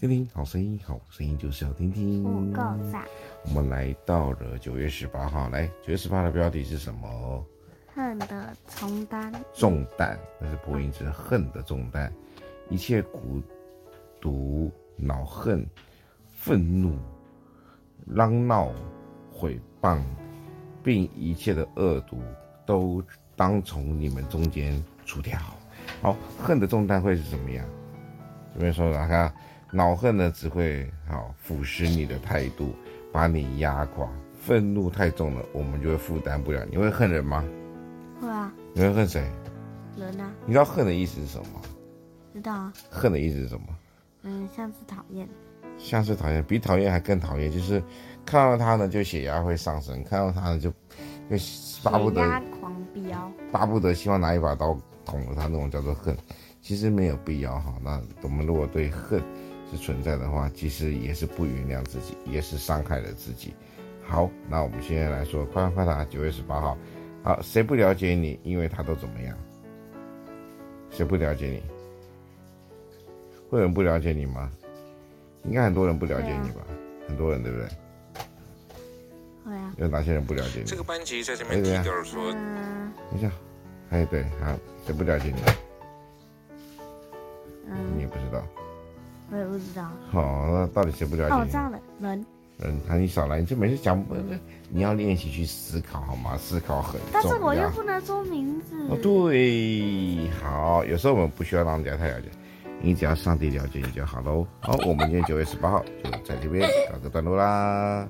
听听好声音，好声音就是要听听。不够赞。我们来到了九月十八号，来九月十八号的标题是什么？恨的重担。重担，那是播音字，恨的重担。一切苦毒、恼恨、愤怒、嚷闹、毁谤，并一切的恶毒，都当从你们中间除掉。好，恨的重担会是什么样？这边说了，看。恼恨呢，只会好腐蚀你的态度，把你压垮。愤怒太重了，我们就会负担不了。你会恨人吗？会啊。你会恨谁？人啊。你知道恨的意思是什么？知道啊。恨的意思是什么？嗯，像是讨厌。像是讨厌，比讨厌还更讨厌，就是看到他呢，就血压会上升；看到他呢，就就巴不得狂飙，巴不得希望拿一把刀捅了他，那种叫做恨。其实没有必要哈。那我们如果对恨。存在的话，其实也是不原谅自己，也是伤害了自己。好，那我们现在来说，快问快答，九月十八号。好，谁不了解你？因为他都怎么样？谁不了解你？会有人不了解你吗？应该很多人不了解你吧？啊、很多人，对不对？会啊。有哪些人不了解你？这个班级在这边提到说，等一下，哎，对，好，谁不了解你？嗯，你也不知道。我也不知道。好，那到底谁不了解？哦，我知道了，人。人，那你少来，你就每次讲，你要练习去思考，好吗？思考很重要。但是我又不能说名字。哦，对，好，有时候我们不需要让人家太了解，你只要上帝了解你就好喽。好，我们今天九月十八号就在这边告个段落啦。